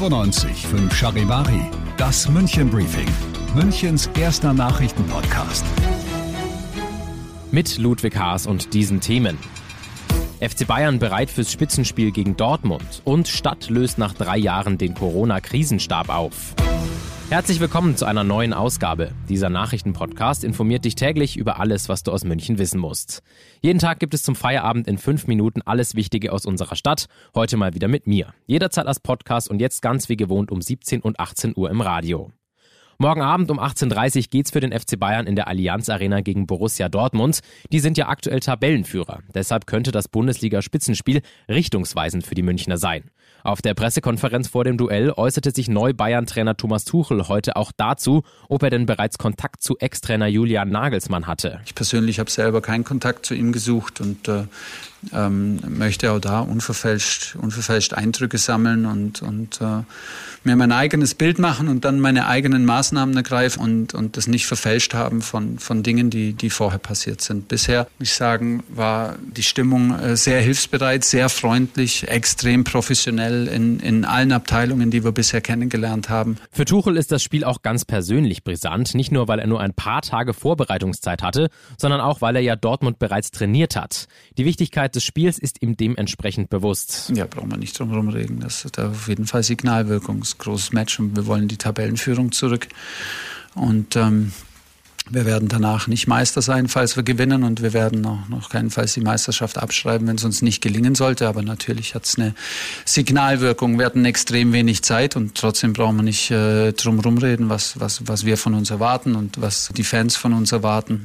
95 Charivari, das München Briefing, Münchens erster Nachrichtenpodcast. Mit Ludwig Haas und diesen Themen. FC Bayern bereit fürs Spitzenspiel gegen Dortmund und Stadt löst nach drei Jahren den Corona-Krisenstab auf. Herzlich willkommen zu einer neuen Ausgabe. Dieser Nachrichtenpodcast informiert dich täglich über alles, was du aus München wissen musst. Jeden Tag gibt es zum Feierabend in fünf Minuten alles Wichtige aus unserer Stadt. Heute mal wieder mit mir. Jederzeit als Podcast und jetzt ganz wie gewohnt um 17 und 18 Uhr im Radio. Morgen Abend um 18.30 Uhr geht's für den FC Bayern in der Allianz Arena gegen Borussia Dortmund. Die sind ja aktuell Tabellenführer. Deshalb könnte das Bundesliga-Spitzenspiel richtungsweisend für die Münchner sein. Auf der Pressekonferenz vor dem Duell äußerte sich Neu-Bayern-Trainer Thomas Tuchel heute auch dazu, ob er denn bereits Kontakt zu Ex-Trainer Julian Nagelsmann hatte. Ich persönlich habe selber keinen Kontakt zu ihm gesucht und äh, ähm, möchte auch da unverfälscht, unverfälscht Eindrücke sammeln und, und äh, mir mein eigenes Bild machen und dann meine eigenen Maßnahmen ergreifen und, und das nicht verfälscht haben von, von Dingen, die, die vorher passiert sind. Bisher, muss ich sagen, war die Stimmung äh, sehr hilfsbereit, sehr freundlich, extrem professionell in, in allen Abteilungen, die wir bisher kennengelernt haben. Für Tuchel ist das Spiel auch ganz persönlich brisant, nicht nur, weil er nur ein paar Tage Vorbereitungszeit hatte, sondern auch, weil er ja Dortmund bereits trainiert hat. Die Wichtigkeit des Spiels ist ihm dementsprechend bewusst. Ja, brauchen wir nicht drum herum reden. Das hat auf jeden Fall Signalwirkung. Das ist ein großes Match und wir wollen die Tabellenführung zurück. Und ähm, wir werden danach nicht Meister sein, falls wir gewinnen und wir werden noch, noch keinenfalls die Meisterschaft abschreiben, wenn es uns nicht gelingen sollte. Aber natürlich hat es eine Signalwirkung. Wir hatten extrem wenig Zeit und trotzdem brauchen wir nicht äh, drum reden, was, was, was wir von uns erwarten und was die Fans von uns erwarten.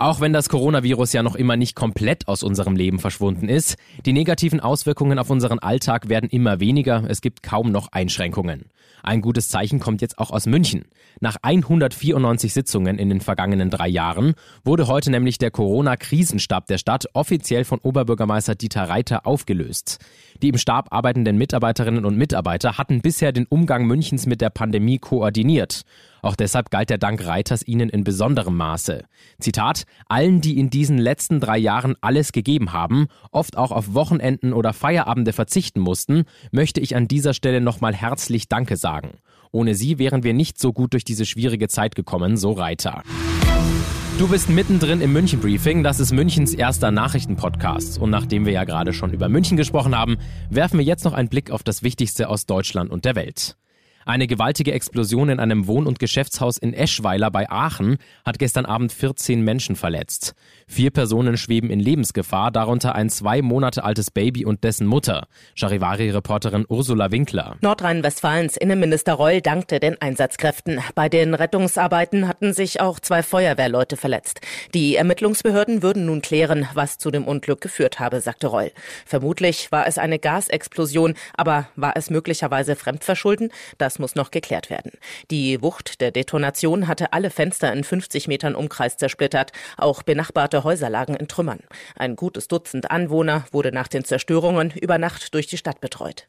Auch wenn das Coronavirus ja noch immer nicht komplett aus unserem Leben verschwunden ist, die negativen Auswirkungen auf unseren Alltag werden immer weniger, es gibt kaum noch Einschränkungen. Ein gutes Zeichen kommt jetzt auch aus München. Nach 194 Sitzungen in den vergangenen drei Jahren wurde heute nämlich der Corona-Krisenstab der Stadt offiziell von Oberbürgermeister Dieter Reiter aufgelöst. Die im Stab arbeitenden Mitarbeiterinnen und Mitarbeiter hatten bisher den Umgang Münchens mit der Pandemie koordiniert. Auch deshalb galt der Dank Reiters ihnen in besonderem Maße. Zitat, allen, die in diesen letzten drei Jahren alles gegeben haben, oft auch auf Wochenenden oder Feierabende verzichten mussten, möchte ich an dieser Stelle nochmal herzlich Danke sagen. Ohne sie wären wir nicht so gut durch diese schwierige Zeit gekommen, so Reiter. Du bist mittendrin im München Briefing. Das ist Münchens erster Nachrichtenpodcast. Und nachdem wir ja gerade schon über München gesprochen haben, werfen wir jetzt noch einen Blick auf das Wichtigste aus Deutschland und der Welt. Eine gewaltige Explosion in einem Wohn- und Geschäftshaus in Eschweiler bei Aachen hat gestern Abend 14 Menschen verletzt. Vier Personen schweben in Lebensgefahr, darunter ein zwei Monate altes Baby und dessen Mutter. Charivari-Reporterin Ursula Winkler. Nordrhein-Westfalens Innenminister Reul dankte den Einsatzkräften. Bei den Rettungsarbeiten hatten sich auch zwei Feuerwehrleute verletzt. Die Ermittlungsbehörden würden nun klären, was zu dem Unglück geführt habe, sagte Reul. Vermutlich war es eine Gasexplosion, aber war es möglicherweise Fremdverschulden? Das muss noch geklärt werden. Die Wucht der Detonation hatte alle Fenster in 50 Metern Umkreis zersplittert. Auch benachbarte Häuser lagen in Trümmern. Ein gutes Dutzend Anwohner wurde nach den Zerstörungen über Nacht durch die Stadt betreut.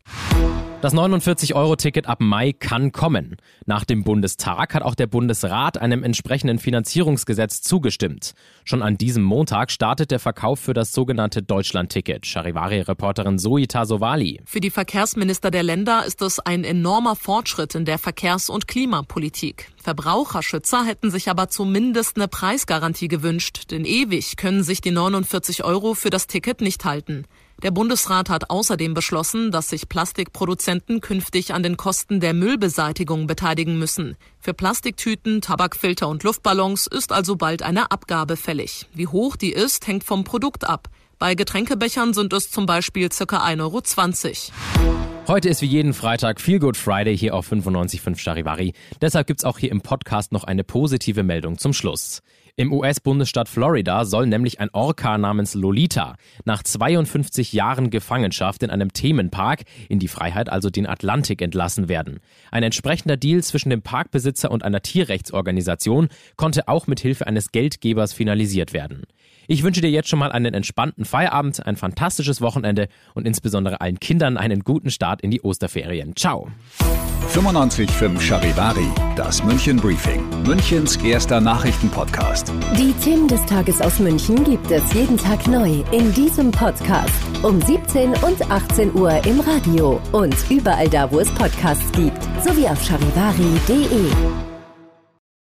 Das 49-Euro-Ticket ab Mai kann kommen. Nach dem Bundestag hat auch der Bundesrat einem entsprechenden Finanzierungsgesetz zugestimmt. Schon an diesem Montag startet der Verkauf für das sogenannte Deutschland-Ticket. Charivari-Reporterin Zoe Tasovali. Für die Verkehrsminister der Länder ist es ein enormer Fortschritt in der Verkehrs- und Klimapolitik. Verbraucherschützer hätten sich aber zumindest eine Preisgarantie gewünscht, denn ewig können sich die 49 Euro für das Ticket nicht halten. Der Bundesrat hat außerdem beschlossen, dass sich Plastikproduzenten künftig an den Kosten der Müllbeseitigung beteiligen müssen. Für Plastiktüten, Tabakfilter und Luftballons ist also bald eine Abgabe fällig. Wie hoch die ist, hängt vom Produkt ab. Bei Getränkebechern sind es zum Beispiel ca. 1,20 Euro. Heute ist wie jeden Freitag Feel Good Friday hier auf 95.5 Charivari. Deshalb gibt's auch hier im Podcast noch eine positive Meldung zum Schluss. Im US-Bundesstaat Florida soll nämlich ein Orca namens Lolita nach 52 Jahren Gefangenschaft in einem Themenpark in die Freiheit, also den Atlantik, entlassen werden. Ein entsprechender Deal zwischen dem Parkbesitzer und einer Tierrechtsorganisation konnte auch mit Hilfe eines Geldgebers finalisiert werden. Ich wünsche dir jetzt schon mal einen entspannten Feierabend, ein fantastisches Wochenende und insbesondere allen Kindern einen guten Start in die Osterferien. Ciao. 95.5 Charivari, das München Briefing, Münchens erster Nachrichtenpodcast. Die Themen des Tages aus München gibt es jeden Tag neu in diesem Podcast. Um 17 und 18 Uhr im Radio und überall da, wo es Podcasts gibt, sowie auf charivari.de.